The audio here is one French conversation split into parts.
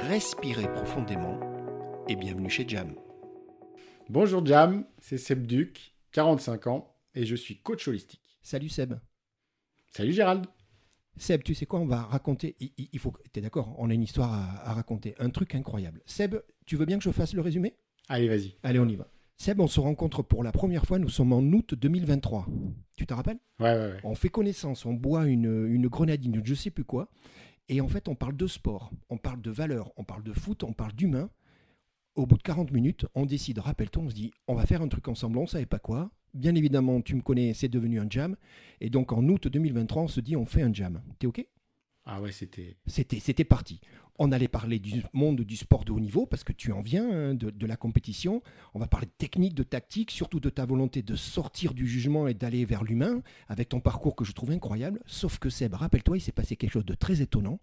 respirez profondément et bienvenue chez Jam. Bonjour Jam, c'est Seb Duc, 45 ans, et je suis coach holistique. Salut Seb. Salut Gérald. Seb, tu sais quoi, on va raconter. Il, faut. T'es d'accord On a une histoire à, à raconter. Un truc incroyable. Seb, tu veux bien que je fasse le résumé? Allez, vas-y. Allez, on y va. Seb, on se rencontre pour la première fois. Nous sommes en août 2023. Tu te rappelles? Ouais, ouais, ouais. On fait connaissance, on boit une, une grenadine, je sais plus quoi. Et en fait, on parle de sport, on parle de valeurs, on parle de foot, on parle d'humain. Au bout de 40 minutes, on décide, rappelle-toi, on se dit, on va faire un truc ensemble, on savait pas quoi. Bien évidemment, tu me connais, c'est devenu un jam. Et donc en août 2023, on se dit, on fait un jam. T'es OK? Ah ouais, c'était. C'était c'était parti. On allait parler du monde du sport de haut niveau, parce que tu en viens, hein, de, de la compétition. On va parler de technique, de tactique, surtout de ta volonté de sortir du jugement et d'aller vers l'humain, avec ton parcours que je trouve incroyable. Sauf que Seb, rappelle-toi, il s'est passé quelque chose de très étonnant.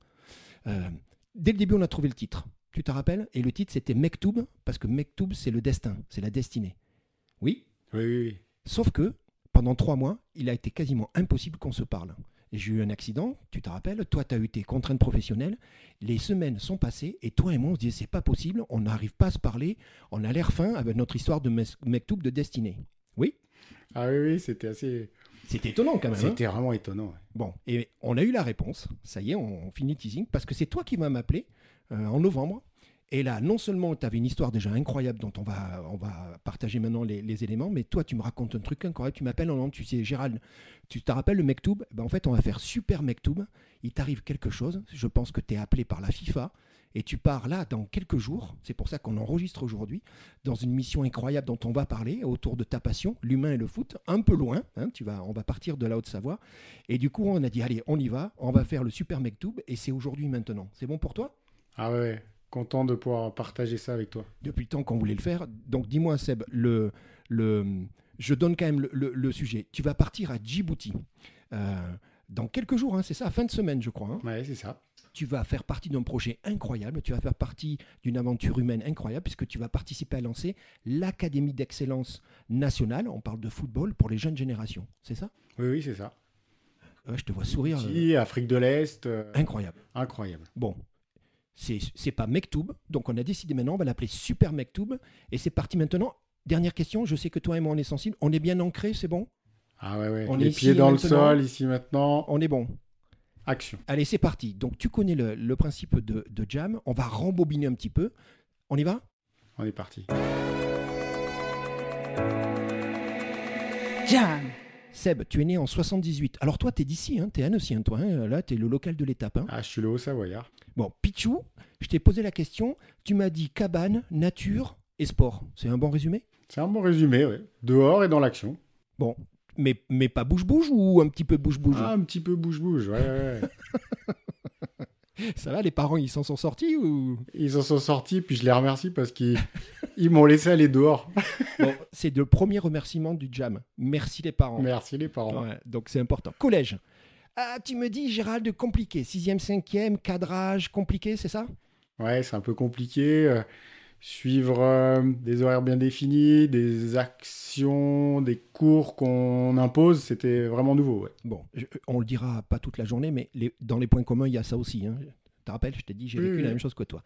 Euh, dès le début, on a trouvé le titre. Tu te rappelles? Et le titre, c'était Mektoub, parce que Mektoub, c'est le destin, c'est la destinée. Oui? Oui, oui, oui. Sauf que pendant trois mois, il a été quasiment impossible qu'on se parle. J'ai eu un accident, tu te rappelles, toi tu as eu tes contraintes professionnelles, les semaines sont passées et toi et moi on se disait c'est pas possible, on n'arrive pas à se parler, on a l'air fin avec notre histoire de Mektoub de destinée. Oui? Ah oui, oui, c'était assez. C'était étonnant quand même. hein? C'était vraiment étonnant. ouais. Bon, et on a eu la réponse, ça y est, on, on finit teasing, parce que c'est toi qui vas m'appeler euh, en novembre. Et là, non seulement tu avais une histoire déjà incroyable dont on va, on va partager maintenant les, éléments, mais toi, tu me racontes un truc incroyable. Tu m'appelles en disant, tu sais, Gérald, tu te rappelles le Mektoub? Ben, En fait, on va faire super Mektoub. Il t'arrive quelque chose. Je pense que tu es appelé par la FIFA. Et tu pars là dans quelques jours, c'est pour ça qu'on enregistre aujourd'hui, dans une mission incroyable dont on va parler autour de ta passion, l'humain et le foot, un peu loin, hein, tu vas, on va partir de la Haute-Savoie. Et du coup, on a dit, allez, on y va, on va faire le super Mektoub, et c'est aujourd'hui maintenant. C'est bon pour toi? Ah ouais. Content de pouvoir partager ça avec toi. Depuis le temps qu'on voulait le faire. Donc dis-moi, Seb, le, le, je donne quand même le, le- le sujet. Tu vas partir à Djibouti. euh, dans quelques jours, hein, c'est ça, fin de semaine, je crois. hein. Ouais, c'est ça. tu vas faire partie d'un projet incroyable, tu vas faire partie d'une aventure humaine incroyable, puisque tu vas participer à lancer l'Académie d'excellence nationale, on parle de football, pour les jeunes générations. C'est ça? Oui, oui, c'est ça. Euh, Je te vois sourire. Petit, Afrique de l'Est. euh, incroyable. incroyable. Bon, c'est c'est pas Mektoub, donc on a décidé maintenant, on va l'appeler Super Mektoub, et c'est parti maintenant. Dernière question, je sais que toi et moi on est sensibles, on est bien ancré, c'est bon? Ah ouais, ouais. On est Les pieds dans maintenant. le sol, ici maintenant. On est bon. Action. Allez, c'est parti. Donc tu connais le, le principe de, de Jam, on va rembobiner un petit peu. On y va? On est parti. Jam Seb, tu es né en 78. Alors toi, t'es d'ici, hein, t'es Annecy, hein, toi. hein. Là, t'es le local de l'étape. hein. Ah, je suis le Haut-Savoyard. Bon, Pichou, je t'ai posé la question. Tu m'as dit cabane, nature et sport. C'est un bon résumé? C'est un bon résumé, ouais. Dehors et dans l'action. Bon, mais, mais pas bouge-bouge ou un petit peu bouge-bouge? Ah, un petit peu bouge-bouge, ouais, ouais, ouais. Ça va, les parents, ils s'en sont sortis ou? Ils en sont sortis, puis je les remercie parce qu'ils ils m'ont laissé aller dehors. Bon, c'est le premier remerciement du Jam. Merci les parents. Merci les parents. Ouais, donc c'est important. Collège. Ah, tu me dis, Gérald, compliqué. Sixième, cinquième, cadrage, compliqué, c'est ça? Ouais, c'est un peu compliqué. euh, suivre euh, des horaires bien définis, des actions, des cours qu'on impose, c'était vraiment nouveau. Ouais. Bon, je- on le dira pas toute la journée, mais les- dans les points communs, il y a ça aussi. Hein. Tu te rappelles, je t'ai dit, j'ai vécu oui. la même chose que toi.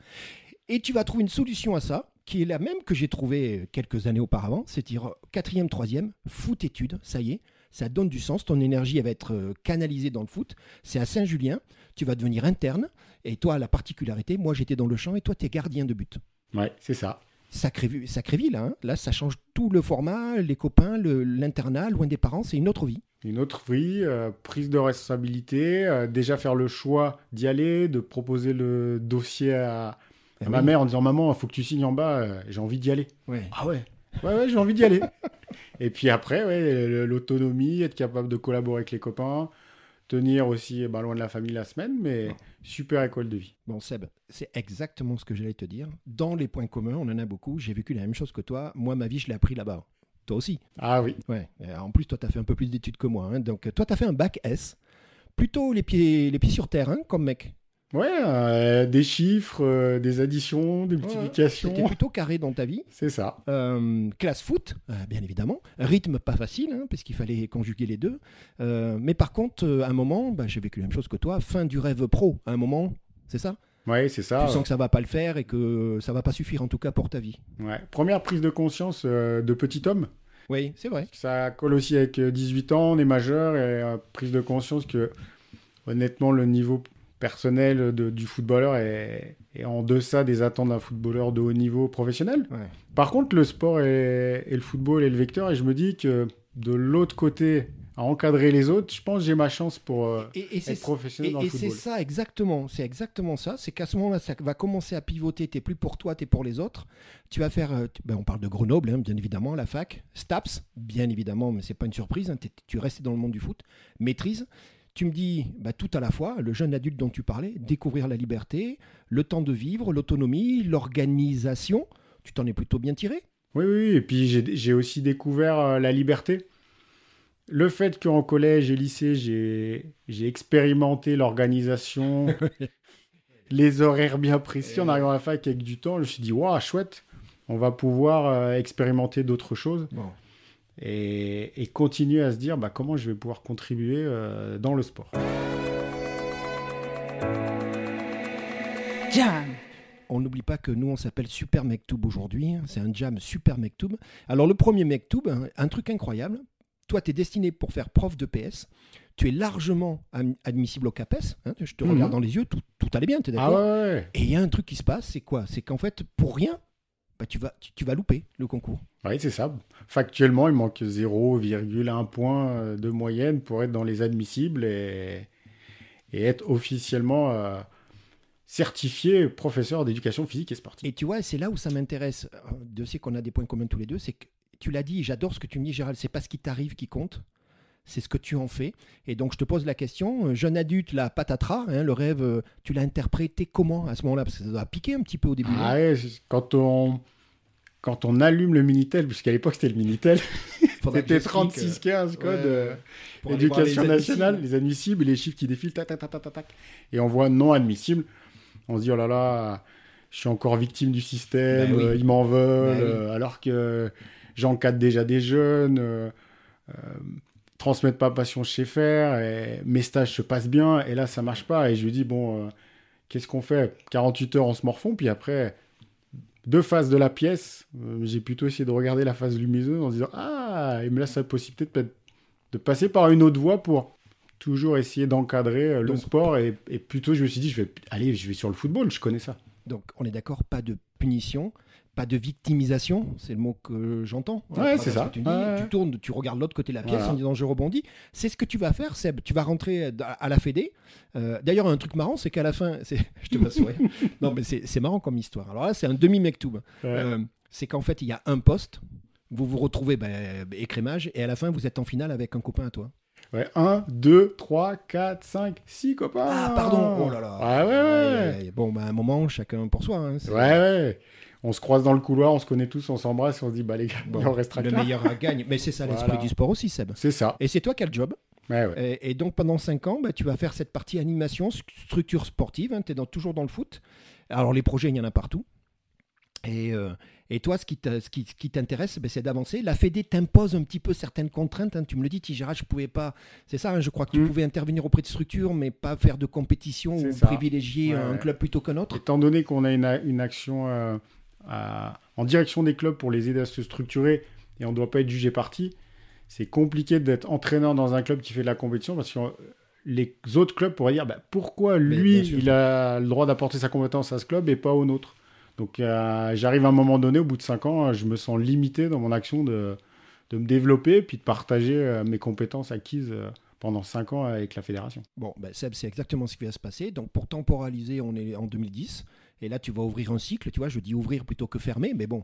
Et tu vas trouver une solution à ça, qui est la même que j'ai trouvée quelques années auparavant, c'est-à-dire quatrième, troisième, foot études, ça y est, ça donne du sens, ton énergie elle va être euh, canalisée dans le foot, c'est à Saint-Julien, tu vas devenir interne, et toi, la particularité, moi j'étais dans le champ, et toi, tu es gardien de but. Ouais, c'est ça. Sacré, sacré vie, là, hein. là, ça change tout le format, les copains, le- l'internat, loin des parents, c'est une autre vie. Une autre vie, euh, prise de responsabilité, euh, déjà faire le choix d'y aller, de proposer le dossier à, à Eh ma oui. mère en disant Maman, il faut que tu signes en bas, euh, j'ai envie d'y aller. Ouais. Ah ouais Ouais, ouais, j'ai envie d'y aller. Et puis après, ouais, l'autonomie, être capable de collaborer avec les copains, tenir aussi bah, loin de la famille la semaine, mais super école de vie. Bon, Seb, c'est exactement ce que j'allais te dire. Dans les points communs, on en a beaucoup. J'ai vécu la même chose que toi. Moi, ma vie, je l'ai appris là-bas. Toi aussi. Ah oui. Ouais. En plus, toi, tu as fait un peu plus d'études que moi. Hein. Donc, toi, tu as fait un bac S. Plutôt les pieds, les pieds sur terre, hein, comme mec. Ouais, euh, des chiffres, euh, des additions, des multiplications. C'était plutôt carré dans ta vie. C'est ça. Euh, classe foot, bien évidemment. Rythme pas facile, hein, parce qu'il fallait conjuguer les deux. mais par contre, à un moment, bah, j'ai vécu la même chose que toi. Fin du rêve pro, à un moment, c'est ça? Ouais, c'est ça. Tu sens que ça va pas le faire et que ça va pas suffire en tout cas pour ta vie. Ouais. Première prise de conscience de petit homme. Oui, c'est vrai. Ça colle aussi avec 18 ans, on est majeur et prise de conscience que honnêtement le niveau personnel de, du footballeur est, en deçà des attentes d'un footballeur de haut niveau professionnel. Par contre, le sport et, le football est le vecteur, et je me dis que de l'autre côté, à encadrer les autres, je pense que j'ai ma chance pour euh, être professionnel dans le football. Et c'est ça, exactement. C'est exactement ça. C'est qu'à ce moment-là, ça va commencer à pivoter. Tu n'es plus pour toi, tu es pour les autres. Tu vas faire. Euh, ben, on parle de Grenoble, hein, bien évidemment, la fac. Staps, bien évidemment, mais c'est pas une surprise. Hein, tu restes dans le monde du foot. Maîtrise tu me dis bah, tout à la fois, le jeune adulte dont tu parlais, découvrir la liberté, le temps de vivre, l'autonomie, l'organisation. Tu t'en es plutôt bien tiré? Oui, oui, et puis j'ai aussi découvert euh, la liberté. Le fait qu'en collège et lycée, j'ai expérimenté l'organisation, les horaires bien précis, en arrivant à la fac avec du temps, je me suis dit, waouh, chouette, on va pouvoir euh, expérimenter d'autres choses et, continuer à se dire bah, comment je vais pouvoir contribuer euh, dans le sport. Jam on n'oublie pas que nous, on s'appelle Super Mektoub aujourd'hui. Hein. C'est un jam Super Mektoub. Alors, le premier Mektoub, hein, un truc incroyable. Toi, tu es destiné pour faire prof de PS. Tu es largement admissible au CAPES. Hein. Je te regarde mhm. dans les yeux, tout, allait bien, tu es d'accord ah Et il y a un truc qui se passe, c'est quoi? C'est qu'en fait, pour rien, bah, tu, vas, tu, vas louper le concours. Oui, c'est ça. Factuellement, il manque 0,1 point euh, de moyenne pour être dans les admissibles et, et être officiellement euh, certifié professeur d'éducation physique et sportive. Et tu vois, c'est là où ça m'intéresse. De ce qu'on a des points communs tous les deux, c'est que tu l'as dit, j'adore ce que tu me dis, Gérald, c'est pas ce qui t'arrive qui compte, c'est ce que tu en fais. Et donc, je te pose la question, euh, jeune adulte, la patatras, hein, le rêve, euh, tu l'as interprété comment à ce moment-là? Parce que ça doit piquer un petit peu au début. Ah ouais, quand on, quand on allume le Minitel, puisqu'à l'époque c'était le Minitel, c'était 3615 code euh, éducation nationale, les admissibles, les chiffres qui défilent, tac, tac, tac, tac, tac, et on voit non admissible. On se dit, oh là là, je suis encore victime du système, ben ils m'en veulent, ben alors que j'encadre déjà des jeunes transmettre pas passion chez faire, et mes stages se passent bien, et là ça marche pas, et je lui dis, bon, euh, qu'est-ce qu'on fait? 48 heures en se morfond, puis après, deux phases de la pièce, euh, j'ai plutôt essayé de regarder la phase lumineuse en disant, ah, il me laisse la possibilité de, de passer par une autre voie pour toujours essayer d'encadrer euh, le sport, et, et, plutôt je me suis dit, je vais, allez, je vais sur le football, je connais ça. Donc on est d'accord, pas de punition, pas de victimisation, c'est le mot que j'entends. Ouais, c'est ça. Tu, tournes, tu regardes l'autre côté de la pièce en disant je rebondis. C'est ce que tu vas faire, Seb. Tu vas rentrer à la Fédé. Euh, d'ailleurs, un truc marrant, c'est qu'à la fin, je te passe Non, mais c'est marrant comme histoire. Alors là, c'est un demi-mektoub. Euh, c'est qu'en fait, il y a un poste. Vous vous retrouvez ben, écrémage et à la fin, vous êtes en finale avec un copain à toi. Ouais, 1, 2, 3, 4, 5, 6 copains. Ah, pardon. Oh là là. Ah ouais, ouais. Bon, ben, à un moment, chacun pour soi. Hein, ouais, ouais on se croise dans le couloir, on se connaît tous, on s'embrasse, on se dit, bah les gars, on restera Le meilleur gagne. Mais c'est ça l'esprit du sport aussi, Seb. C'est ça. Et c'est toi qui as le job. Et, donc pendant 5 ans, bah, tu vas faire cette partie animation, structure sportive, hein, tu es toujours dans le foot. Alors les projets, il y en a partout. Et, euh, toi, ce qui t'intéresse, bah, c'est d'avancer. La Fédé t'impose un petit peu certaines contraintes. Hein. Tu me le dis, Tijera, je pouvais pas. C'est ça, hein, je crois que tu mm. pouvais intervenir auprès de structures, mais pas faire de compétition ou privilégier un club plutôt qu'un autre. Étant donné qu'on a une, action euh, en direction des clubs pour les aider à se structurer et on ne doit pas être jugé parti, c'est compliqué d'être entraîneur dans un club qui fait de la compétition parce que les autres clubs pourraient dire bah, pourquoi lui il a le droit d'apporter sa compétence à ce club et pas au nôtre? Donc euh, j'arrive à un moment donné, au bout de 5 ans, je me sens limité dans mon action de, de me développer puis de partager euh, mes compétences acquises euh, pendant 5 ans avec la fédération. Bon, ben Seb, c'est exactement ce qui va se passer. Donc pour temporaliser, on est en 2010. Et là, tu vas ouvrir un cycle, tu vois, je dis ouvrir plutôt que fermer, mais bon,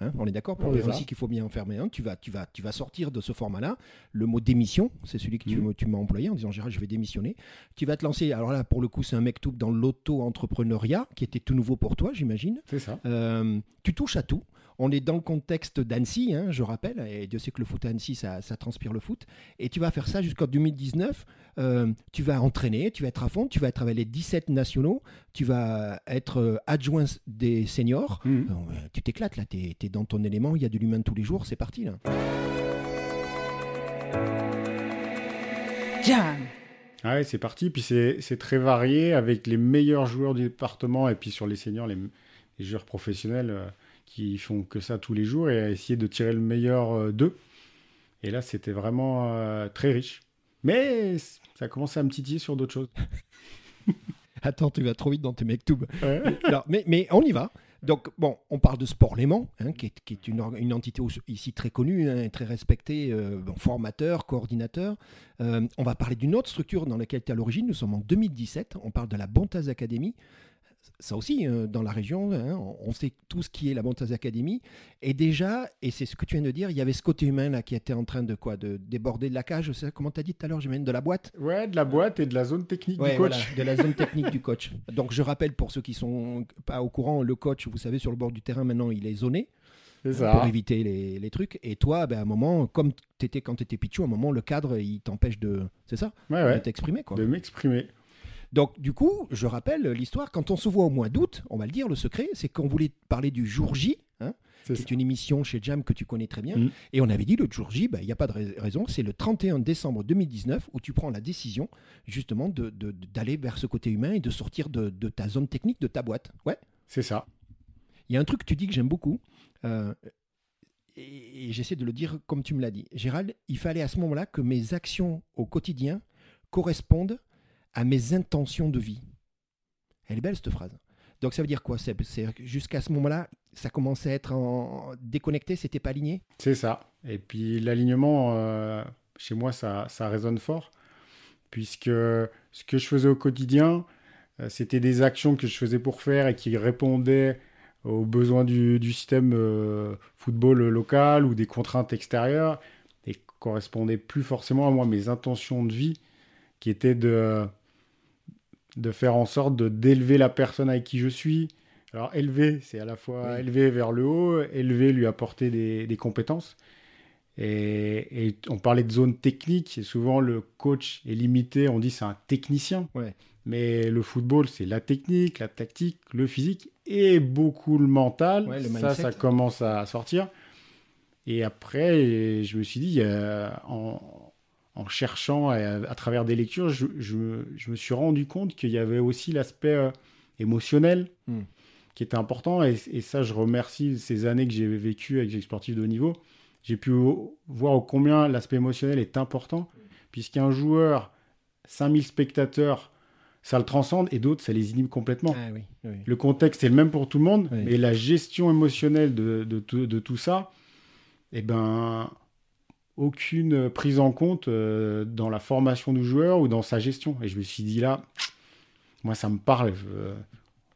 hein, on est d'accord, pour ouvrir un cycle, il faut bien en fermer un. Tu vas, tu, vas, tu vas sortir de ce format-là. Le mot démission, c'est celui que tu, tu m'as employé en disant, Gérald, je vais démissionner. Tu vas te lancer, alors là, pour le coup, c'est un mec tout dans l'auto-entrepreneuriat, qui était tout nouveau pour toi, j'imagine. C'est ça. Euh, tu touches à tout. On est dans le contexte d'Annecy, hein, je rappelle, et Dieu sait que le foot à Annecy, ça, transpire le foot. Et tu vas faire ça jusqu'en 2019. Euh, tu vas entraîner, tu vas être à fond, tu vas être avec les 17 nationaux, tu vas être euh, adjoint des seniors. Mmh. tu t'éclates là, tu es, dans ton élément, il y a de l'humain tous les jours, c'est parti là. Ah ouais, c'est parti. Puis c'est très varié avec les meilleurs joueurs du département et puis sur les seniors, les, joueurs professionnels. Euh, qui font que ça tous les jours et à essayer de tirer le meilleur euh, d'eux. Et là, c'était vraiment euh, très riche. Mais ça a commencé à me titiller sur d'autres choses. Attends, tu vas trop vite dans tes mektoubs. mais, mais on y va. Donc, bon, on parle de Sport Léman, hein, qui, est, une, une, entité ici très connue, hein, très respectée, euh, formateur, coordinateur. on va parler d'une autre structure dans laquelle tu es à l'origine. Nous sommes en 2017. On parle de la Bontaz Academy ça aussi, euh, dans la région, hein, on sait tout ce qui est la Montaz Academy. Et déjà, et c'est ce que tu viens de dire, il y avait ce côté humain là qui était en train de quoi De déborder de la cage, comment tu as dit tout à l'heure, j'imagine, de la boîte Ouais, de la boîte et de la zone technique du coach. de la zone technique du coach. Donc je rappelle pour ceux qui sont pas au courant, le coach, vous savez, sur le bord du terrain maintenant, il est zoné. Ça. Pour éviter les, les, trucs. Et toi, ben, à un moment, comme tu étais quand tu étais Pichou, à un moment, le cadre, il t'empêche de. C'est ça ouais, ouais. De t'exprimer. De m'exprimer. Donc, du coup, je rappelle l'histoire. Quand on se voit au mois d'août, on va le dire, le secret, c'est qu'on voulait parler du jour J. Hein, c'est une émission chez Jam que tu connais très bien. Mm. Et on avait dit le jour J, bah, il n'y a pas de raison, c'est le 31 décembre 2019 où tu prends la décision justement d'aller de, vers ce côté humain et de sortir de, ta zone technique, de ta boîte. Ouais. C'est ça. Il y a un truc que tu dis que j'aime beaucoup. Euh, et, et j'essaie de le dire comme tu me l'as dit. Gérald, il fallait à ce moment-là que mes actions au quotidien correspondent à mes intentions de vie. Elle est belle cette phrase. Donc ça veut dire quoi? C'est jusqu'à ce moment-là, ça commençait à être en déconnecté, c'était pas aligné? C'est ça. Et puis l'alignement, euh, chez moi, ça, ça résonne fort, puisque ce que je faisais au quotidien, euh, c'était des actions que je faisais pour faire et qui répondaient aux besoins du, système euh, football local ou des contraintes extérieures et correspondaient plus forcément à moi, mes intentions de vie, qui étaient de de faire en sorte de d'élever la personne avec qui je suis. Alors élever, c'est à la fois élever vers le haut, élever, lui apporter des, compétences. Et, on parlait de zone technique, et souvent le coach est limité, on dit c'est un technicien. Mais le football, c'est la technique, la tactique, le physique et beaucoup le mental. ça, ça commence à sortir. Et après, je me suis dit, en, en cherchant à, travers des lectures, je, me suis rendu compte qu'il y avait aussi l'aspect euh, émotionnel hmm. qui était important. Et, ça, je remercie ces années que j'ai vécues avec les sportifs de haut niveau. J'ai pu voir combien l'aspect émotionnel est important, puisqu'un joueur, 5000 spectateurs, ça le transcende, et d'autres, ça les inhibe complètement. Ah le contexte est le même pour tout le monde, mais la gestion émotionnelle de, de tout ça, eh ben, aucune prise en compte euh, dans la formation du joueur ou dans sa gestion. Et je me suis dit là, moi ça me parle,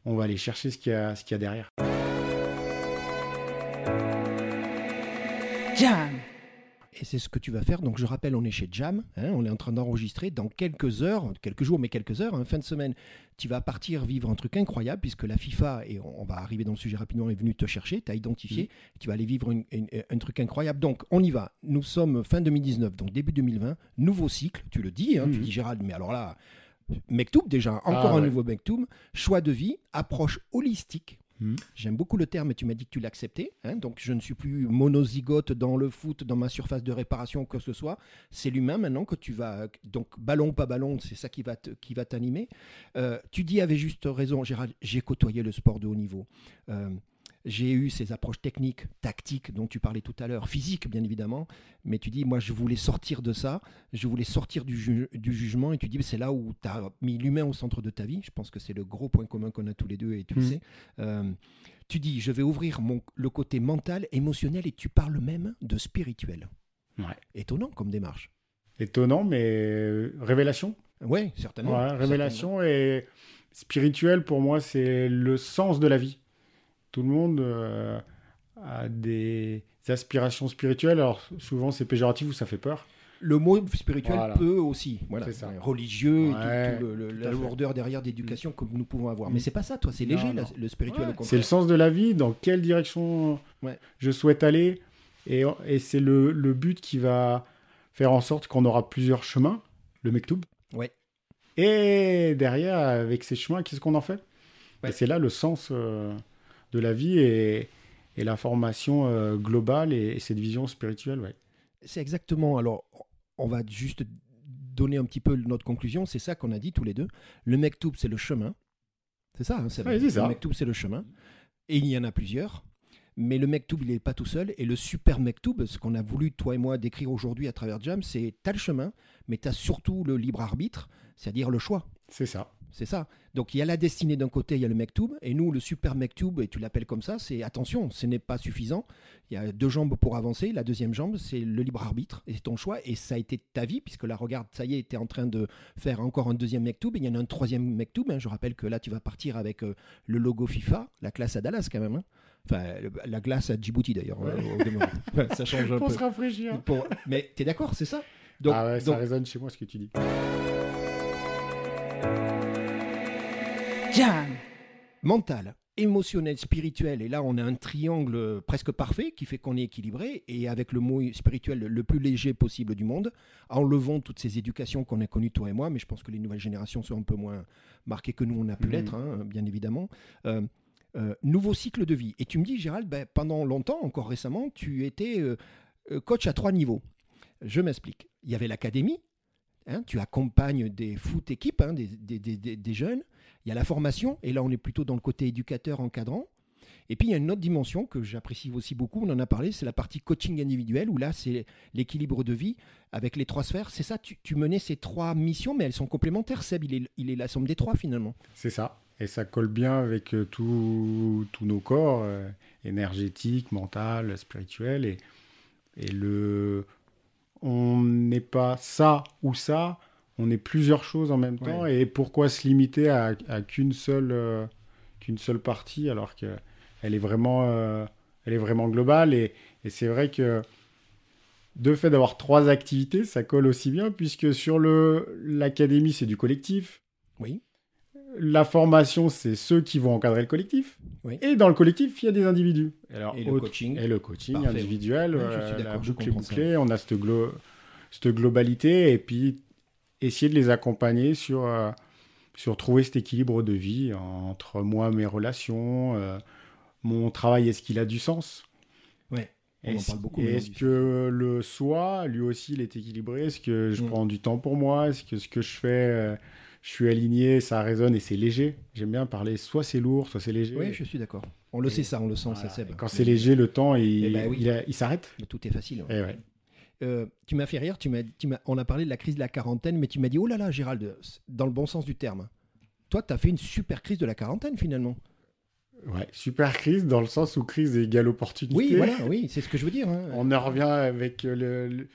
on va aller chercher ce qu'il y a derrière. Et c'est ce que tu vas faire. Donc je rappelle, on est chez Jam, hein, on est en train d'enregistrer dans quelques heures, quelques jours, mais quelques heures, hein, fin de semaine. Tu vas partir vivre un truc incroyable puisque la FIFA, et on, va arriver dans le sujet rapidement, est venue te chercher, t'as identifié, mmh. tu vas aller vivre un truc incroyable. Donc on y va. Nous sommes fin 2019, donc début 2020, nouveau cycle, tu le dis, hein, tu mmh. dis Gérald, mais alors là, Mektoub déjà, encore ah un nouveau Mektoub, choix de vie, approche holistique Hmm. J'aime beaucoup le terme, tu m'as dit que tu l'acceptais. Hein, donc je ne suis plus monozygote dans le foot, dans ma surface de réparation ou que ce soit. C'est l'humain maintenant que tu vas. Donc ballon, pas ballon, c'est ça qui va, qui va t'animer. Euh, tu dis avec juste raison, Gérald, j'ai côtoyé le sport de haut niveau. Euh, j'ai eu ces approches techniques, tactiques dont tu parlais tout à l'heure, physiques bien évidemment, mais tu dis, moi je voulais sortir de ça, je voulais sortir du, jugement, et tu dis, c'est là où tu as mis l'humain au centre de ta vie, je pense que c'est le gros point commun qu'on a tous les deux, et tu le mmh. sais. Euh, tu dis, je vais ouvrir mon, le côté mental, émotionnel, et tu parles même de spirituel. Étonnant comme démarche. Étonnant, mais révélation? Oui, certainement. révélation et spirituel, pour moi, c'est le sens de la vie. Tout le monde euh, a des aspirations spirituelles. Alors, souvent, c'est péjoratif ou ça fait peur. Le mot spirituel peut aussi, voilà, religieux, la lourdeur derrière d'éducation que nous pouvons avoir. Mais mm. c'est pas ça, toi, c'est léger le spirituel. c'est le sens de la vie, dans quelle direction je souhaite aller, et, et c'est le, le, but qui va faire en sorte qu'on aura plusieurs chemins, le Mektoub. Ouais. Et derrière, avec ces chemins, qu'est-ce qu'on en fait? Et c'est là le sens euh, de la vie et, et la formation euh, globale et, cette vision spirituelle. Ouais. C'est exactement. Alors, on va juste donner un petit peu notre conclusion. C'est ça qu'on a dit tous les deux. Le Mektoub, c'est le chemin. C'est ça, hein, c'est Le Mektoub, c'est le chemin. Et il y en a plusieurs. Mais le Mektoub, il n'est pas tout seul. Et le super Mektoub, ce qu'on a voulu, toi et moi, décrire aujourd'hui à travers Jam, c'est tu as le chemin, mais tu as surtout le libre arbitre, c'est-à-dire le choix. C'est ça. C'est ça. Donc il y a la destinée d'un côté, il y a le Mektoub, et nous, le super Mektoub, et tu l'appelles comme ça, c'est attention, ce n'est pas suffisant. Il y a deux jambes pour avancer. La deuxième jambe, c'est le libre arbitre, et c'est ton choix, et ça a été ta vie, puisque là, regarde, ça y est, tu es en train de faire encore un deuxième Mektoub, et il y en a un troisième Mektoub. Hein. Je rappelle que là, tu vas partir avec euh, le logo FIFA, la classe à Dallas quand même. Hein. Enfin, la glace à Djibouti d'ailleurs. Hein, ça change un Pour se rafraîchir. Mais tu es d'accord, c'est ça? Donc, Ah ouais, ça résonne chez moi ce que tu dis. Jam Mental, émotionnel, spirituel. Et là, on a un triangle presque parfait qui fait qu'on est équilibré et avec le mot spirituel le plus léger possible du monde, enlevant toutes ces éducations qu'on a connues, toi et moi, mais je pense que les nouvelles générations sont un peu moins marquées que nous, on a pu mhm. l'être, hein, bien évidemment. Euh, euh, nouveau cycle de vie. Et tu me dis, Gérald, ben, pendant longtemps, encore récemment, tu étais euh, coach à trois niveaux. Je m'explique. Il y avait l'académie, hein, tu accompagnes des foot équipes, hein, des, des, jeunes. Il y a la formation, et là on est plutôt dans le côté éducateur encadrant. Et puis il y a une autre dimension que j'apprécie aussi beaucoup, on en a parlé, c'est la partie coaching individuel, où là c'est l'équilibre de vie avec les trois sphères. C'est ça, tu, menais ces trois missions, mais elles sont complémentaires. Seb, il est, il est la somme des trois finalement. C'est ça. Et ça colle bien avec euh, tous nos corps, euh, énergétiques, mental, spirituel. Et, et le, on n'est pas ça ou ça, on est plusieurs choses en même temps. Et pourquoi se limiter à, qu'une seule, euh, qu'une seule partie alors qu'elle est vraiment, elle est vraiment globale. Et, et c'est vrai que de fait d'avoir trois activités, ça colle aussi bien puisque sur le l'académie c'est du collectif. Oui la formation, c'est ceux qui vont encadrer le collectif. Et dans le collectif, il y a des individus. Alors, et, le coaching. et le coaching individuel, euh, la boucle bouclée, on a cette, cette, globalité, et puis essayer de les accompagner sur, euh, sur trouver cet équilibre de vie entre moi, mes relations, euh, mon travail, est-ce qu'il a du sens? Ouais. Est-ce que le soi, lui aussi, il est équilibré? Est-ce que je mm. prends du temps pour moi? Est-ce que ce que je fais je suis aligné, ça résonne et c'est léger? J'aime bien parler, soit c'est lourd, soit c'est léger. Oui, je suis d'accord. On le sait ça, on le sent, ça c'est. Quand c'est léger, le temps, il, eh ben il, s'arrête. Tout est facile. Eh euh, tu m'as fait rire, tu m'as, on a parlé de la crise de la quarantaine, mais tu m'as dit, oh là là, Gérald, dans le bon sens du terme. Toi, tu as fait une super crise de la quarantaine finalement. Ouais, super crise dans le sens où crise égale opportunité. Oui, voilà, oui, c'est ce que je veux dire. Hein. On en revient avec le,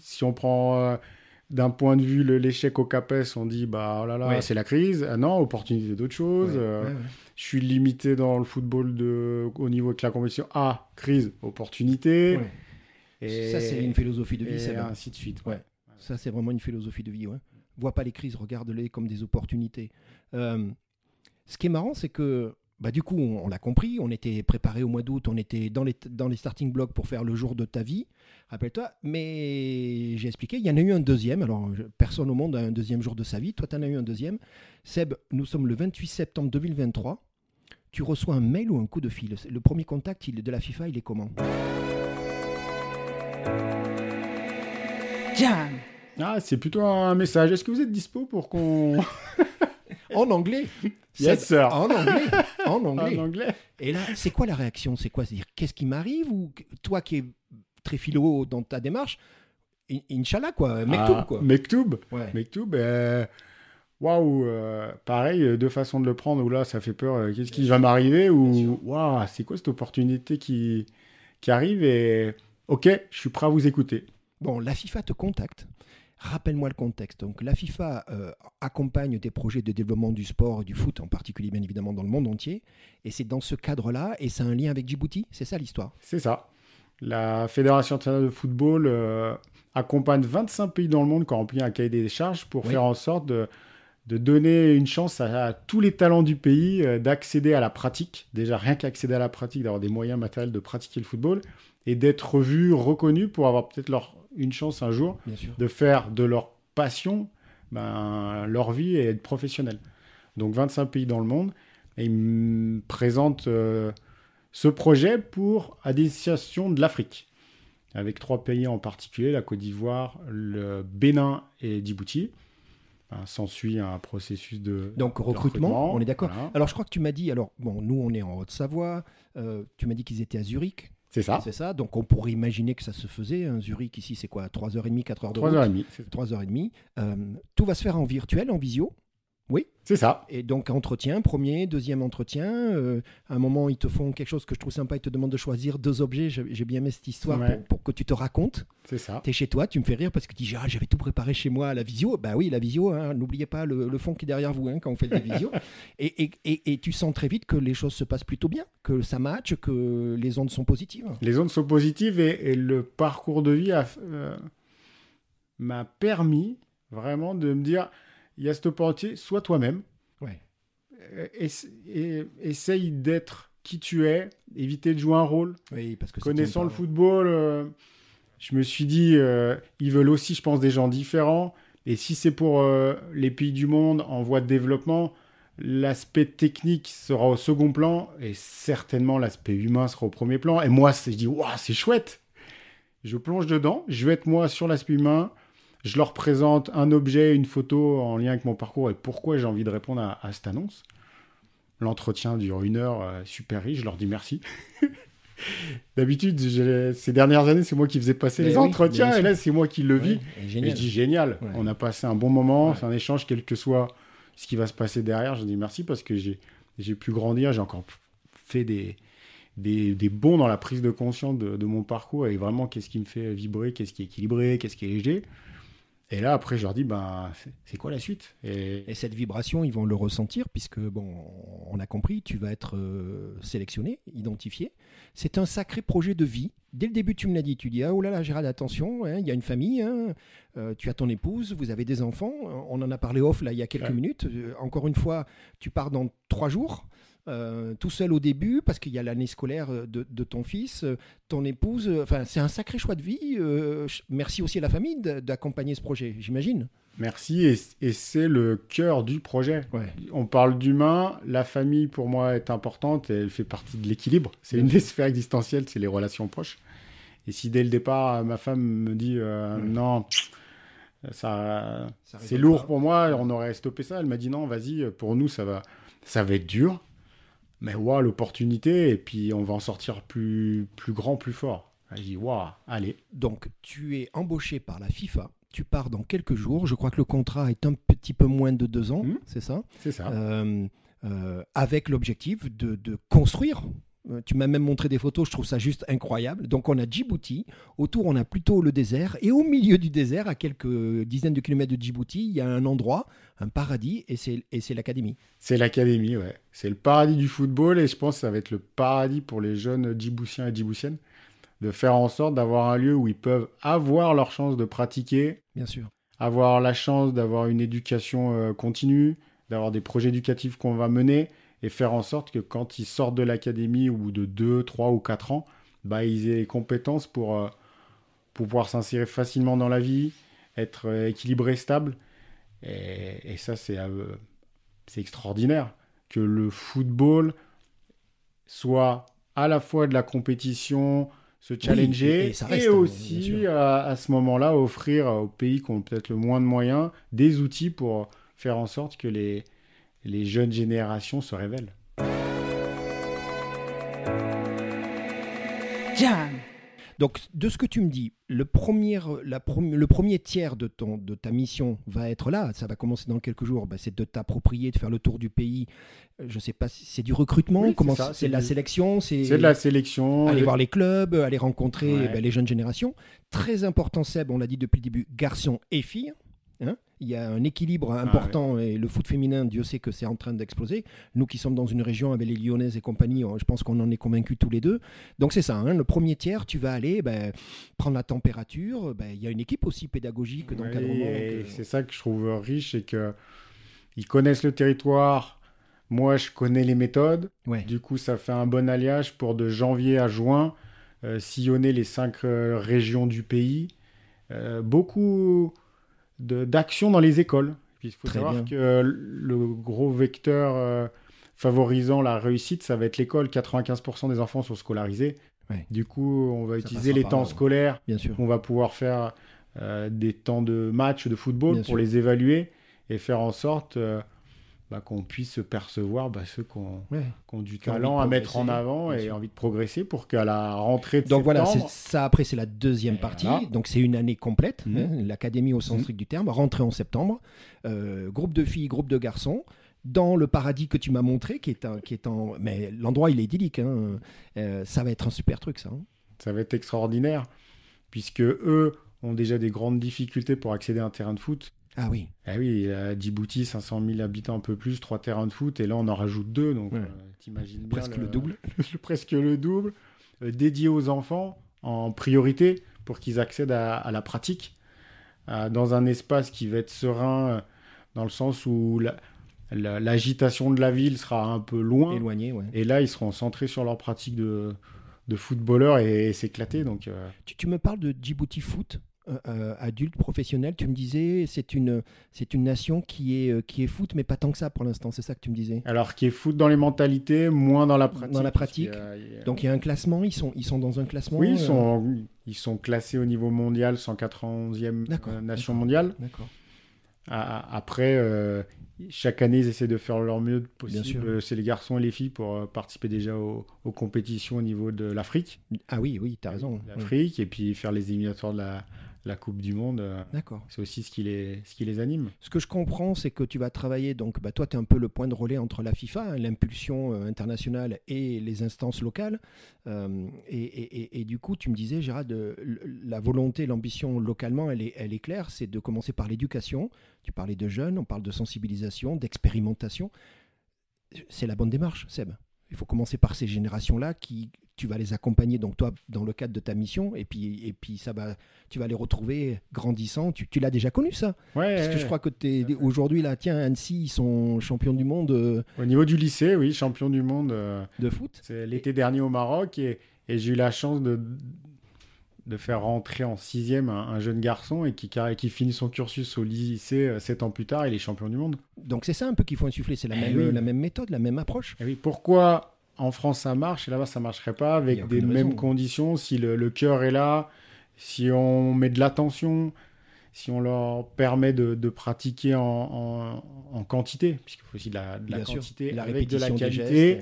si on prend euh, d'un point de vue l'échec au CAPES, on dit bah oh là là, c'est la crise. Ah non, opportunité d'autre chose. Euh, je suis limité dans le football de, au niveau de la compétition. Ah, crise, opportunité. Et, ça, c'est une philosophie de vie. Et ainsi de suite. Ouais. Ça, c'est vraiment une philosophie de vie. Ouais. Vois pas les crises, regarde-les comme des opportunités. Euh, ce qui est marrant, c'est que bah, du coup, on, l'a compris, on était préparé au mois d'août, on était dans les, dans les starting blocks pour faire le jour de ta vie, rappelle-toi. Mais j'ai expliqué, il y en a eu un deuxième. Alors, personne au monde a un deuxième jour de sa vie. Toi, tu en as eu un deuxième. Seb, nous sommes le 28 septembre 2023. Tu reçois un mail ou un coup de fil. Le premier contact de la FIFA, il est comment? Ah, c'est plutôt un message. Est-ce que vous êtes dispo pour qu'on. en anglais. Yes, sir. En anglais. En anglais. en anglais. Et là, c'est quoi la réaction? C'est quoi? C'est-à-dire, qu'est-ce qui m'arrive? Ou toi qui es très philo dans ta démarche, Inch'Allah, quoi. Mektoub, ah, quoi. Mektoub. Mektoub, euh, waouh, euh, pareil, deux façons de le prendre, où là, ça fait peur, euh, qu'est-ce qui va m'arriver, ou waouh, c'est quoi cette opportunité qui, qui arrive, et ok, je suis prêt à vous écouter. Bon, la FIFA te contacte Rappelle-moi le contexte. Donc la FIFA euh, accompagne des projets de développement du sport et du foot, en particulier bien évidemment dans le monde entier. Et c'est dans ce cadre-là, et c'est un lien avec Djibouti, c'est ça l'histoire? C'est ça. La Fédération internationale de football euh, accompagne 25 pays dans le monde qui ont rempli un cahier des charges pour faire en sorte de, donner une chance à, tous les talents du pays euh, d'accéder à la pratique. Déjà, rien qu'accéder à la pratique, d'avoir des moyens matériels de pratiquer le football et d'être vus, reconnus pour avoir peut-être leur, une chance un jour de faire de leur passion ben, leur vie et être professionnel. Donc 25 pays dans le monde. Et ils me présentent euh, ce projet pour à destination de l'Afrique, avec trois pays en particulier, la Côte d'Ivoire, le Bénin et Djibouti. Ben, S'ensuit un processus de donc recrutement, on est d'accord. Alors je crois que tu m'as dit, alors bon, nous on est en Haute-Savoie, euh, tu m'as dit qu'ils étaient à Zurich. C'est ça. C'est ça. Donc on pourrait imaginer que ça se faisait. Un Zurich ici, c'est quoi? 3h30, 4h de 3h30. 3h30. Euh, tout va se faire en virtuel, en visio? Oui. C'est ça. Et donc, entretien, premier, deuxième entretien. Euh, à un moment, ils te font quelque chose que je trouve sympa. Ils te demandent de choisir deux objets. J'ai bien aimé cette histoire pour, que tu te racontes. C'est ça. Tu es chez toi, tu me fais rire parce que tu dis ah, j'avais tout préparé chez moi à la visio. Bah oui, la visio, hein, n'oubliez pas le, fond qui est derrière vous hein, quand on fait des visios. et, et, et, tu sens très vite que les choses se passent plutôt bien, que ça match, que les ondes sont positives. Les ondes sont positives et, le parcours de vie euh, m'a permis vraiment de me dire il y a opportunité, sois toi-même. Ouais. Euh, et, essaye d'être qui tu es, éviter de jouer un rôle. Oui, parce que Connaissant le football, euh, je me suis dit, euh, ils veulent aussi, je pense, des gens différents. Et si c'est pour les pays du monde en voie de développement, l'aspect technique sera au second plan et certainement l'aspect humain sera au premier plan. Et moi, je dis, waouh, c'est chouette. Je plonge dedans, je vais être moi sur l'aspect humain, je leur présente un objet, une photo en lien avec mon parcours et pourquoi j'ai envie de répondre à, cette annonce. L'entretien dure une heure, euh, super riche, je leur dis merci. D'habitude, ces dernières années, c'est moi qui faisais passer les entretiens et là, c'est moi qui le vis. et je dis génial, on a passé un bon moment, c'est un échange, quel que soit ce qui va se passer derrière. Je dis merci parce que j'ai pu grandir, j'ai encore fait des, des, des, bons dans la prise de conscience de, de mon parcours et vraiment qu'est-ce qui me fait vibrer, qu'est-ce qui est équilibré, qu'est-ce qui est léger. Et là, après, je leur dis, ben, c'est quoi la suite? Et... cette vibration, ils vont le ressentir, puisque, bon, on a compris, tu vas être euh, sélectionné, identifié. C'est un sacré projet de vie. Dès le début, tu me l'as dit, tu dis, ah, oh là là, Gérald, attention, hein, il y a une famille, hein, euh, tu as ton épouse, vous avez des enfants. On en a parlé off, là, il y a quelques minutes. Euh, encore une fois, tu pars dans trois jours. Euh, tout seul au début, parce qu'il y a l'année scolaire euh, de, ton fils, euh, ton épouse. Enfin, c'est un sacré choix de vie. merci aussi à la famille d'accompagner ce projet, j'imagine. Merci, et, c'est le cœur du projet. On parle d'humain, la famille pour moi est importante et elle fait partie de l'équilibre. C'est une des sphères existentielles, c'est les relations proches. Et si dès le départ, ma femme me dit non, ça, c'est lourd pour moi, on aurait stoppé ça, elle m'a dit non, vas-y, pour nous, ça va, ça va être dur, mais waouh, l'opportunité, et puis on va en sortir plus, plus grand, plus fort. Je dis, waouh, allez. Donc, tu es embauché par la FIFA, tu pars dans quelques jours, je crois que le contrat est un petit peu moins de deux ans, hmm. c'est ça? C'est ça. Euh, euh, avec l'objectif de, de, construire tu m'as même montré des photos, je trouve ça juste incroyable. Donc on a Djibouti, autour on a plutôt le désert, et au milieu du désert, à quelques dizaines de kilomètres de Djibouti, il y a un endroit, un paradis, et c'est l'académie. C'est l'académie, ouais. C'est le paradis du football, et je pense que ça va être le paradis pour les jeunes Djiboutiens et Djiboutiennes, de faire en sorte d'avoir un lieu où ils peuvent avoir leur chance de pratiquer. Bien sûr. Avoir la chance d'avoir une éducation euh, continue, d'avoir des projets éducatifs qu'on va mener et faire en sorte que quand ils sortent de l'académie ou de 2, 3 ou 4 ans, bah, ils aient les compétences pour, euh, pouvoir s'insérer facilement dans la vie, être euh, équilibré, stable. Et, ça, c'est euh, c'est extraordinaire que le football soit à la fois de la compétition, se challenger et, aussi à, ce moment-là offrir aux pays qui ont peut-être le moins de moyens des outils pour faire en sorte que les, les jeunes générations se révèlent. Donc, de ce que tu me dis, le premier, la le premier tiers de, ton, de ta mission va être là. Ça va commencer dans quelques jours. Bah, c'est de t'approprier, de faire le tour du pays. Euh, je sais pas si c'est du recrutement. comment c'est de la sélection C'est de la sélection. Aller voir les clubs, aller rencontrer bah, les jeunes générations. Très important, Seb, on l'a dit depuis le début, garçons et filles. Hein il y a un équilibre ah important et le foot féminin, Dieu sait que c'est en train d'exploser. Nous qui sommes dans une région avec les Lyonnaises et compagnie, je pense qu'on en est convaincus tous les deux. Donc c'est ça, hein, le premier tiers, tu vas aller ben, prendre la température. Ben, il y a une équipe aussi pédagogique d'encadrement. Euh, c'est ça que je trouve riche, c'est qu'ils connaissent le territoire. Moi, je connais les méthodes. Du coup, ça fait un bon alliage pour de janvier à juin euh, sillonner les cinq euh, régions du pays. beaucoup d'action dans les écoles. Il faut savoir que le gros vecteur euh, favorisant la réussite, ça va être l'école. 95% des enfants sont scolarisés. Du coup, on va utiliser les temps scolaires. Bien sûr. On va pouvoir faire euh, des temps de match, de football pour les évaluer et faire en sorte euh, bah, qu'on puisse percevoir bah, ceux qui ont, du talent à mettre en avant et envie de progresser pour qu'à la rentrée de Donc voilà, ça après c'est la deuxième partie. Donc c'est une année complète, mhm. hein, l'académie au sens mhm. strict du terme, rentrée en septembre, euh, groupe de filles, groupe de garçons dans le paradis que tu m'as montré, qui est, un, qui est en... Mais l'endroit, il est idyllique. Hein. Euh, ça va être un super truc, ça. Hein. Ça va être extraordinaire, puisque eux ont déjà des grandes difficultés pour accéder à un terrain de foot. Ah oui. Ah oui, à Djibouti, 500 000 habitants un peu plus, trois terrains de foot, et là on en rajoute deux, donc euh, t'imagines Presque le, double. presque le double, euh, dédié aux enfants en priorité pour qu'ils accèdent à, la pratique, dans un espace qui va être serein, euh, dans le sens où l'agitation de la ville sera un peu loin. Éloigné, Et là, ils seront centrés sur leur pratique de, de footballeur et, s'éclater. Donc, tu, tu, me parles de Djibouti Foot? Euh, euh, adulte, professionnel, tu me disais, c'est une, c'est une nation qui est, euh, qui est foot, mais pas tant que ça pour l'instant, c'est ça que tu me disais? Alors, qui est foot dans les mentalités, moins dans la pratique. Dans la pratique. Donc, il y a un classement, ils sont, ils sont dans un classement Oui, ils, sont, ils sont classés au niveau mondial, 191e nation mondiale. D'accord. Après, chaque année, ils essaient de faire leur mieux possible. C'est les garçons et les filles pour participer déjà aux, compétitions au niveau de l'Afrique. Ah oui, oui, tu as raison. L'Afrique, et puis faire les éliminatoires de la, la Coupe du Monde. Euh, D'accord. C'est aussi ce qui, les, ce qui les anime. Ce que je comprends, c'est que tu vas travailler, donc bah, toi, tu es un peu le point de relais entre la FIFA, hein, l'impulsion euh, internationale et les instances locales. Euh, et, du coup, tu me disais, Gérard, la volonté, l'ambition localement, elle est, elle est claire, c'est de commencer par l'éducation. Tu parlais de jeunes, on parle de sensibilisation, d'expérimentation. C'est la bonne démarche, Seb. Il faut commencer par ces générations-là qui, tu vas les accompagner, donc toi, dans le cadre de ta mission, et puis, et puis ça va, tu vas les retrouver grandissant. Tu, tu l'as déjà connu, ça ouais, Parce que je crois que es, aujourd'hui, là, tiens, Annecy, ils sont champions du monde. Euh, au niveau du lycée, oui, champion du monde. Euh, de foot C'est l'été dernier au Maroc, et, et j'ai eu la chance de, de faire rentrer en sixième un, jeune garçon et qui, qui finit son cursus au lycée euh, sept ans plus tard, il est champion du monde. Donc c'est ça un peu qu'il faut insuffler, c'est la, eh même, la même méthode, la même approche. Eh oui, pourquoi en France ça marche et là-bas ça marcherait pas avec des mêmes conditions. Si le, cœur est là, si on met de l'attention, si on leur permet de, pratiquer en, quantité, puisqu'il faut aussi de la, quantité avec de la qualité.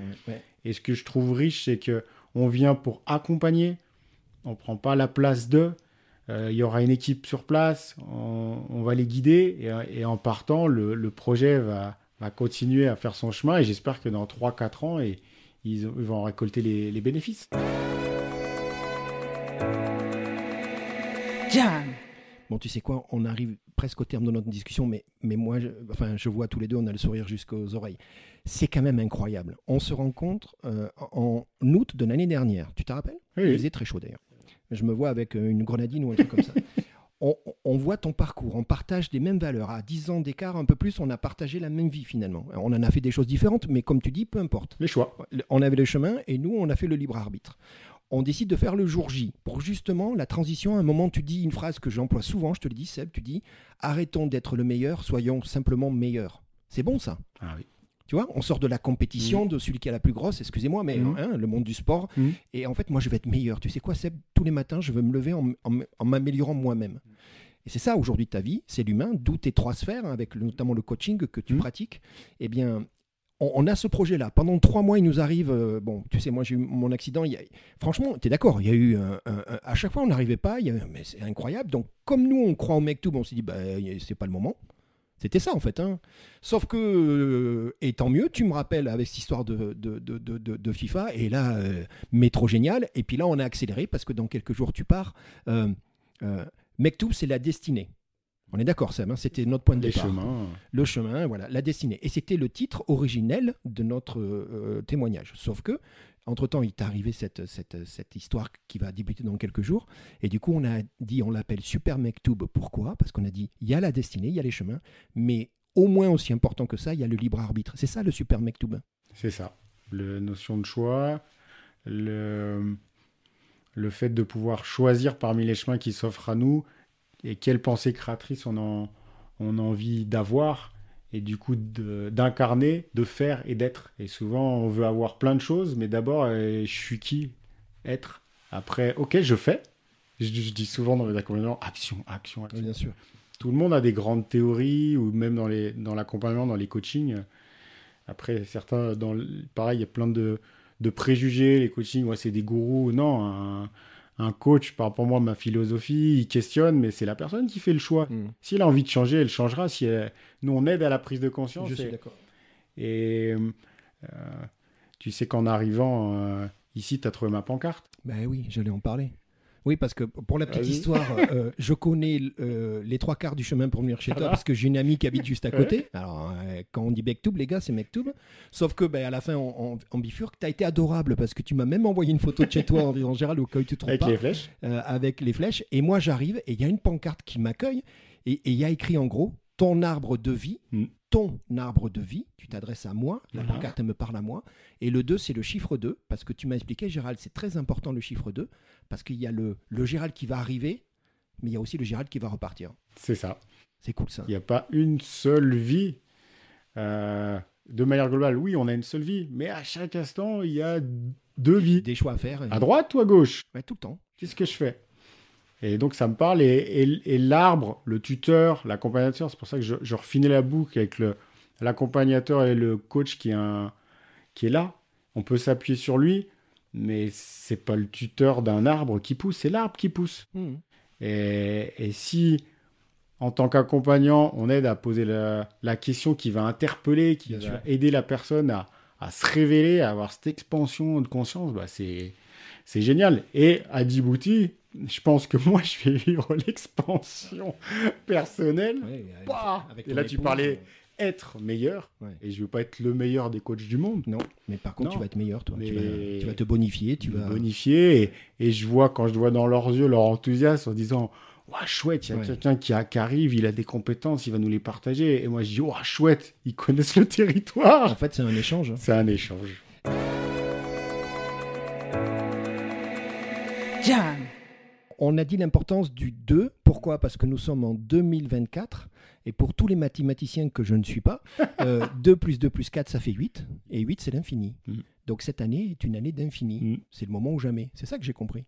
Et ce que je trouve riche, c'est que on vient pour accompagner, on prend pas la place d'eux. Euh, il y aura une équipe sur place, on, va les guider. Et, en partant, le, projet va, va, continuer à faire son chemin. Et j'espère que dans 3-4 ans, et, ils, vont récolter les, bénéfices. Bon, tu sais quoi, on arrive presque au terme de notre discussion, mais, mais moi, je, enfin, je vois tous les deux, on a le sourire jusqu'aux oreilles. C'est quand même incroyable. On se rencontre euh, en août de l'année dernière. Tu te rappelles? Oui. Il faisait très chaud d'ailleurs. Je me vois avec euh, une grenadine ou un truc comme ça. on, voit ton parcours, on partage des mêmes valeurs. À 10 ans d'écart, un peu plus, on a partagé la même vie finalement. On en a fait des choses différentes, mais comme tu dis, peu importe. Les choix. On avait le chemin et nous, on a fait le libre arbitre. On décide de faire le jour J pour justement la transition. À un moment, tu dis une phrase que j'emploie souvent, je te le dis, Seb, tu dis arrêtons d'être le meilleur, soyons simplement meilleurs. C'est bon ça? Ah oui. Tu vois, on sort de la compétition, mm. de celui qui a la plus grosse, excusez-moi, mais mm. hein, le monde du sport. Mm. Et en fait, moi, je vais être meilleur. Tu sais quoi, Seb? Tous les matins, je veux me lever en, m'améliorant moi-même. Et c'est ça aujourd'hui ta vie, c'est l'humain, d'où tes trois sphères, hein, avec notamment le coaching que tu pratiques. Eh bien, on, a ce projet-là. Pendant trois mois, il nous arrive. Euh, bon, tu sais, moi, j'ai eu mon accident. Il y a, franchement, tu es d'accord, il y a eu. à chaque fois, on n'arrivait pas. Il y mais c'est incroyable. Donc, comme nous, on croit au MekTube, on s'est dit, bah, c'est pas le moment. C'était ça en fait. Hein. Sauf que, euh, et tant mieux, tu me rappelles avec cette histoire de, de, de, de FIFA, et là, euh, métro génial. Et puis là, on a accéléré parce que dans quelques jours, tu pars. Euh, euh Mektoub, c'est la destinée. On est d'accord, Sam, hein, c'était notre point de départ. Le chemin, voilà, la destinée. Et c'était le titre originel de notre témoignage. Sauf que entre-temps, il t'est arrivé cette, cette, histoire qui va débuter dans quelques jours. Et du coup, on a dit, on l'appelle Super Mektoub. Pourquoi? Parce qu'on a dit, il y a la destinée, il y a les chemins, mais au moins aussi important que ça, il y a le libre arbitre. C'est ça le Super Mektoub. C'est ça. La notion de choix, le, le fait de pouvoir choisir parmi les chemins qui s'offrent à nous et quelle pensée créatrice on, on a envie d'avoir et du coup d'incarner, de, faire et d'être. Et souvent, on veut avoir plein de choses, mais d'abord, euh, je suis qui Être? Après, ok, je fais. Je, dis souvent dans les accompagnements, action, action, action. bien sûr. Tout le monde a des grandes théories, ou même dans, les, dans l'accompagnement, dans les coachings. Après, certains, dans, pareil, il y a plein de, de préjugés. Les coachings, ouais, c'est des gourous. Non, un, un coach, par rapport à moi, ma philosophie, il questionne, mais c'est la personne qui fait le choix. Si hmm. S'il a envie de changer, elle changera. Si Nous, on aide à la prise de conscience. Je suis d'accord. Et euh, tu sais qu'en arrivant euh, ici, tu as trouvé ma pancarte Ben oui, j'allais en parler. Oui, parce que pour la petite histoire, euh, je connais euh, les trois quarts du chemin pour venir chez toi parce que j'ai une amie qui habite juste à côté. Alors, euh, quand on dit Mektoub, les gars, c'est Mektoub. Sauf que ben, à la fin, en, bifurque, tu as été adorable parce que tu m'as même envoyé une photo de chez toi en disant Gérald, au cas où tu te trompes Avec les flèches Avec les flèches. Et moi, j'arrive et il y a une pancarte qui m'accueille et il y a écrit en gros ton arbre de vie, mm. ton arbre de vie, tu t'adresses à moi, la pancarte elle me parle à moi, et le 2 c'est le chiffre 2, parce que tu m'as expliqué Gérald, c'est très important le chiffre 2, parce qu'il y a le, le Gérald qui va arriver, mais il y a aussi le Gérald qui va repartir. C'est ça. C'est cool ça. Il n'y a pas une seule vie. Euh, de manière globale, oui, on a une seule vie, mais à chaque instant, il y a deux vies. Des choix à faire. À droite ou à gauche? Ouais, Tout le temps. Qu'est-ce que je fais? Et donc ça me parle. Et, l'arbre, le tuteur, l'accompagnateur, c'est pour ça que je, je, refinais la boucle avec l'accompagnateur et le coach qui est, un, qui est là. On peut s'appuyer sur lui, mais c'est pas le tuteur d'un arbre qui pousse, c'est l'arbre qui pousse. Hmm. Et, et, si, en tant qu'accompagnant, on aide à poser la, la, question qui va interpeller, qui va aider la personne à, à, se révéler, à avoir cette expansion de conscience, bah c'est génial. Et à Djibouti, je pense que moi, je vais vivre l'expansion personnelle. Bah et là, tu parlais euh, être meilleur. Et je ne veux pas être le meilleur des coachs du monde. Non, mais par contre, tu vas être meilleur, toi. Tu, vas, te bonifier. Tu vas bonifier. Et, je vois, quand je vois dans leurs yeux leur enthousiasme en disant chouette, il y a quelqu'un qui, qui, arrive, il a des compétences, il va nous les partager. Et moi, je dis chouette, ils connaissent le territoire. En fait, c'est un échange. Hein. C'est un échange. On a dit l'importance du 2. Pourquoi? Parce que nous sommes en 2024. Et pour tous les mathématiciens que je ne suis pas, 2 euh, plus 2 plus 4, ça fait 8. Et 8, c'est l'infini. Mm. Donc cette année est une année d'infini. Mm. C'est le moment ou jamais. C'est ça que j'ai compris.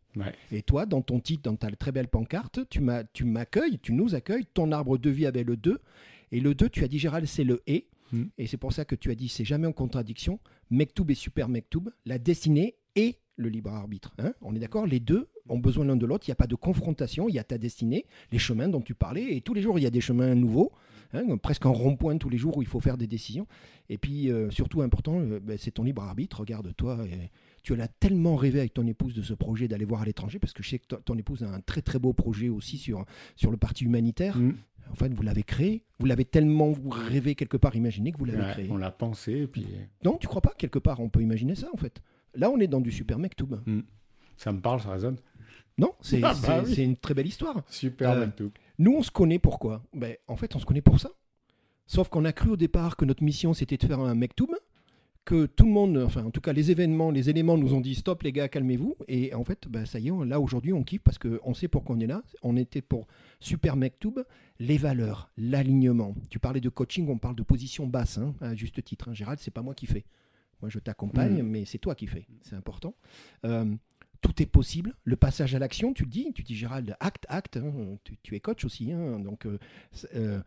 Et toi, dans ton titre, dans ta très belle pancarte, tu m'accueilles, tu nous accueilles. Ton arbre de vie avait le 2. Et le 2, tu as dit, Gérald, c'est le et. Mm. Et c'est pour ça que tu as dit, c'est jamais en contradiction. Mektoub et super Mektoub, la destinée et le libre arbitre. Hein on est d'accord? Les deux ont besoin l'un de l'autre. Il n'y a pas de confrontation. Il y a ta destinée, les chemins dont tu parlais. Et tous les jours, il y a des chemins nouveaux. Hein, presque un rond-point tous les jours où il faut faire des décisions. Et puis, euh, surtout important, euh, ben, c'est ton libre arbitre. Regarde-toi. Tu as tellement rêvé avec ton épouse de ce projet d'aller voir à l'étranger, parce que je sais que ton épouse a un très très beau projet aussi sur, sur le parti humanitaire. Mm. En fait, vous l'avez créé, vous l'avez tellement rêvé quelque part, imaginé que vous l'avez créé. On l'a pensé, puis. Non, tu crois pas? Quelque part, on peut imaginer ça en fait. Là, on est dans du super Mektoub. Mm. Ça me parle, ça résonne. Non, c'est ah, bah une très belle histoire. Super euh, Nous, on se connaît pourquoi? Ben, En fait, on se connaît pour ça. Sauf qu'on a cru au départ que notre mission, c'était de faire un Mektoub, que tout le monde, enfin en tout cas les événements, les éléments nous ont dit stop les gars, calmez-vous. Et en fait, ben, ça y est, là aujourd'hui, on kiffe parce qu'on sait pourquoi on est là. On était pour Super Mektoub, les valeurs, l'alignement. Tu parlais de coaching, on parle de position basse, hein, à juste titre. Hein. Gérald, c'est pas moi qui fais. Moi, je t'accompagne, mm. mais c'est toi qui fais. C'est important. Euh, tout est possible. Le passage à l'action, tu dis, tu dis Gérald, acte, acte. Hein. tu, es coach aussi, hein. donc euh, euh,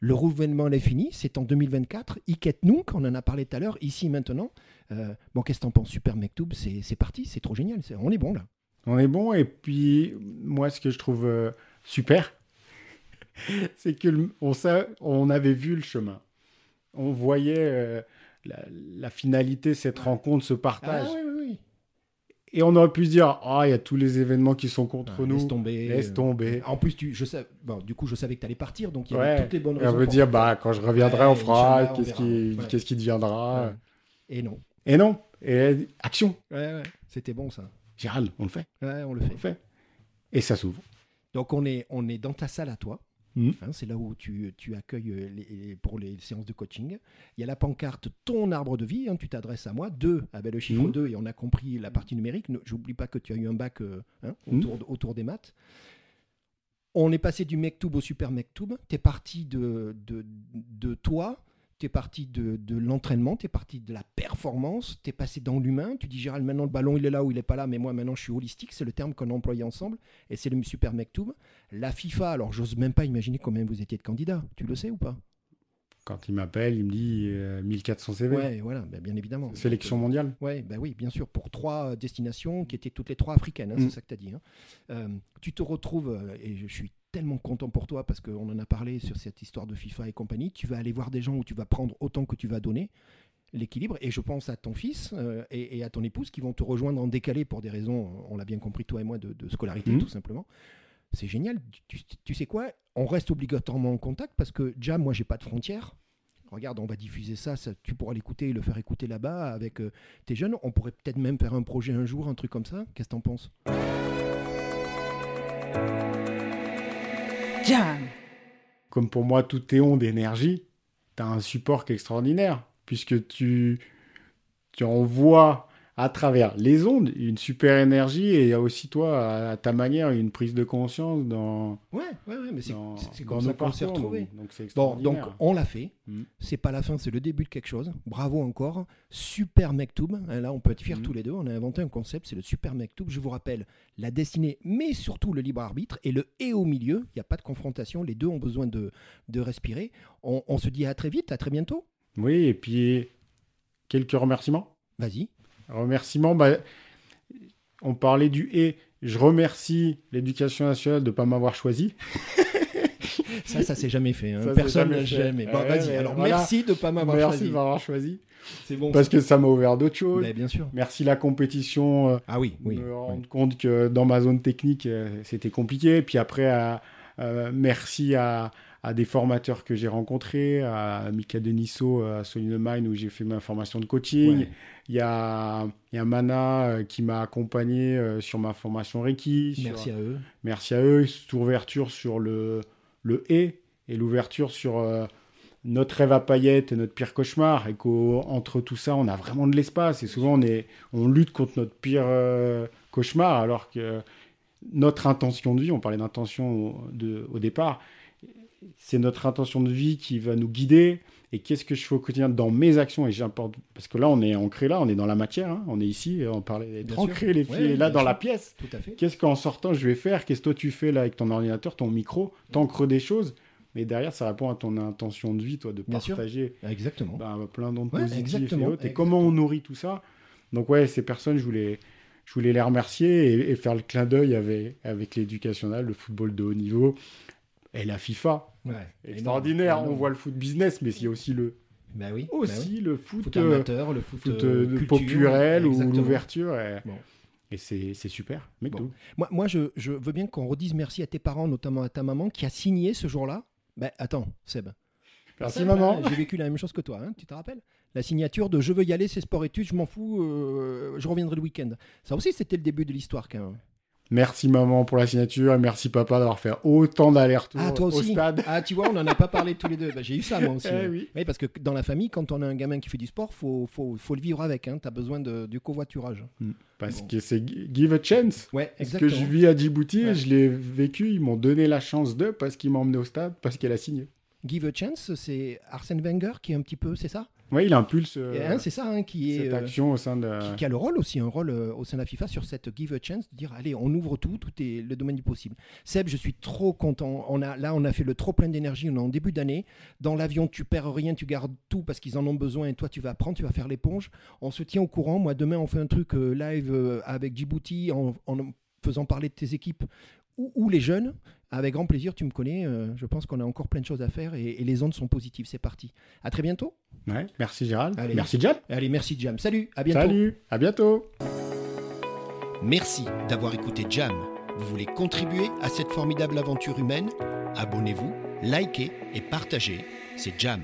Le renouvellement est fini, c'est en 2024. Iket Nunk, on en a parlé tout à l'heure, ici maintenant. Euh, bon, qu'est-ce que t'en penses? Super Mektoub, c'est parti, c'est trop génial. on est bon là. On est bon, et puis moi, ce que je trouve euh, super, c'est que on, avait vu le chemin. On voyait la, finalité, cette rencontre, ce partage. Ah. Et on aurait pu se dire, ah, il y a tous les événements qui sont contre ah, nous. Laisse tomber. Laisse tomber. En plus, tu, je sais, bon, du coup, je savais que tu allais partir, donc il y avait toutes les bonnes raisons. on veut dire, bah, quand je reviendrai, on fera, qu'est-ce qui, qui deviendra. Et non. Et non. Et action. Ouais, ouais. C'était bon, ça. Gérald, on le fait. Ouais, on le fait. On le fait. Et ça s'ouvre. Donc, on est, on est dans ta salle à toi. Hein, c'est là où tu, tu accueilles euh, les, pour les séances de coaching. Il y a la pancarte Ton arbre de vie, hein, tu t'adresses à moi. Deux, avec le chiffre 2, hmm. et on a compris la partie numérique. J'oublie pas que tu as eu un bac euh, hein, hmm. autour, autour, des maths. On est passé du Mektoub au Super Mektoub. Tu es parti de, de, de toi tu es parti de, l'entraînement, tu es parti de la performance, tu es passé dans l'humain. Tu dis, Gérald, maintenant le ballon il est là ou il n'est pas là, mais moi maintenant je suis holistique, c'est le terme qu'on a employé ensemble, et c'est le super Mektoub. La FIFA, alors j'ose même pas imaginer combien vous étiez de candidats, tu le sais ou pas? Quand il m'appelle, il me dit 1400 euh, CV. Ouais, voilà, ben, bien évidemment. Sélection mondiale ouais, ben oui, bien sûr, pour trois destinations qui étaient toutes les trois africaines, hein, c'est mm. ça que tu as dit. Hein. Euh, tu te retrouves, euh, et je suis tellement content pour toi parce qu'on en a parlé sur cette histoire de FIFA et compagnie. Tu vas aller voir des gens où tu vas prendre autant que tu vas donner l'équilibre. Et je pense à ton fils euh, et, à ton épouse qui vont te rejoindre en décalé pour des raisons, on l'a bien compris, toi et moi, de, scolarité, mmh. tout simplement. C'est génial. Tu, sais quoi? On reste obligatoirement en contact parce que déjà, moi, j'ai pas de frontières. Regarde, on va diffuser ça, tu pourras l'écouter et le faire écouter là-bas avec euh, tes jeunes. On pourrait peut-être même faire un projet un jour, un truc comme ça. Qu'est-ce que t'en penses? Comme pour moi, tout est onde d'énergie, tu as un support qui est extraordinaire, puisque tu, tu envoies à travers les ondes. Une super énergie et il y a aussi toi à ta manière une prise de conscience dans ouais ouais, ouais mais c'est comme ça qu'on s'est retrouvés. donc, bon donc on l'a fait. Mm. c'est pas la fin c'est le début de quelque chose. Bravo encore. Super Mektoub. Hein, là on peut être fiers mm. tous les deux. On a inventé un concept c'est le super Mektoub. Je vous rappelle la destinée mais surtout le libre arbitre et le et au milieu. Il n'y a pas de confrontation. Les deux ont besoin de, de respirer. On, on se dit à très vite à très bientôt. Oui et puis quelques remerciements. Vas-y Remerciement, bah, on parlait du et. Je remercie l'éducation nationale de ne pas m'avoir choisi. ça, ça s'est jamais fait. Hein. Personne n'a jamais. Bon, vas-y. Alors, merci de ne pas m'avoir choisi. Merci de m'avoir choisi. C'est bon. Parce que ça m'a ouvert d'autres choses. Mais bien sûr. Merci la compétition. Euh, ah oui, oui. Me rendre compte que dans ma zone technique, euh, c'était compliqué. Puis après, euh, merci à, à des formateurs que j'ai rencontrés, à Mika Denisso à Solid Mind où j'ai fait ma formation de coaching. Il, y a, il y a Mana euh, qui m'a accompagné euh, sur ma formation Reiki. Merci à eux. Merci à eux. Cette ouverture sur le, le et et l'ouverture sur euh, notre rêve à paillettes et notre pire cauchemar. Et qu'entre tout ça, on a vraiment de l'espace. Et souvent, on, est, on lutte contre notre pire cauchemar alors que notre intention de vie, on parlait d'intention au départ, c'est notre intention de vie qui va nous guider. Et qu'est-ce que je fais au quotidien dans mes actions? Et j'importe parce que là, on est ancré là, on est dans la matière, hein. on est ici, on parlait d'être ancré les filles là dans la pièce. Qu'est-ce qu'en sortant je vais faire? Qu'est-ce que toi tu fais là avec ton ordinateur, ton micro? T'ancres des choses mais derrière, ça répond à ton intention de vie, toi, de partager exactement. Ben, plein d'ondes positives et autres. Et comment on nourrit tout ça Donc ouais, ces personnes, je voulais, je voulais les remercier et, faire le clin d'œil avec, avec l'éducation le football de haut niveau et la FIFA. Ouais, extraordinaire. On voit le foot business, mais il y a aussi le. Bah oui, aussi bah le foot, euh, amateur, le foot, euh, populaire ou l'ouverture. Et, c'est super. Moi, moi je, je, veux bien qu'on redise merci à tes parents, notamment à ta maman, qui a signé ce jour-là. Ben attends, Seb. Merci maman. J'ai vécu la même chose que toi, hein, tu te rappelles? La signature de je veux y aller, c'est sport études, je m'en fous, euh, je reviendrai le week-end. Ça aussi, c'était le début de l'histoire quand même. Merci maman pour la signature et merci papa d'avoir fait autant d'allers-retours ah, au stade. Ah, tu vois, on n'en a pas parlé tous les deux. Bah, j'ai eu ça moi aussi. Eh oui. parce que dans la famille, quand on a un gamin qui fait du sport, faut, faut, faut le vivre avec. Hein. Tu as besoin de, du covoiturage. Hmm. Parce que c'est give a chance. Ouais, Ce que je vis à Djibouti, je l'ai vécu. Ils m'ont donné la chance de parce qu'ils m'ont emmené au stade, parce qu'elle a signé. Give a chance, c'est Arsène Wenger qui est un petit peu, c'est ça? Oui, il impulse. Hein, c'est ça, hein, qui est. Cette action au sein de. Qui, a le rôle aussi, un rôle au sein de la FIFA sur cette give a chance, de dire allez, on ouvre tout, tout est le domaine du possible. Seb, je suis trop content. On a, là, on a fait le trop plein d'énergie, on est en début d'année. Dans l'avion, tu perds rien, tu gardes tout parce qu'ils en ont besoin et toi, tu vas apprendre, tu vas faire l'éponge. On se tient au courant. Moi, demain, on fait un truc live avec Djibouti en faisant parler de tes équipes ou, les jeunes, avec grand plaisir, tu me connais, euh, je pense qu'on a encore plein de choses à faire et, les ondes sont positives, c'est parti. À très bientôt. Ouais, merci Gérald. merci Jam. Allez, merci Jam. Salut, à bientôt. Salut, à bientôt. Merci d'avoir écouté Jam. Vous voulez contribuer à cette formidable aventure humaine? Abonnez-vous, likez et partagez. C'est Jam.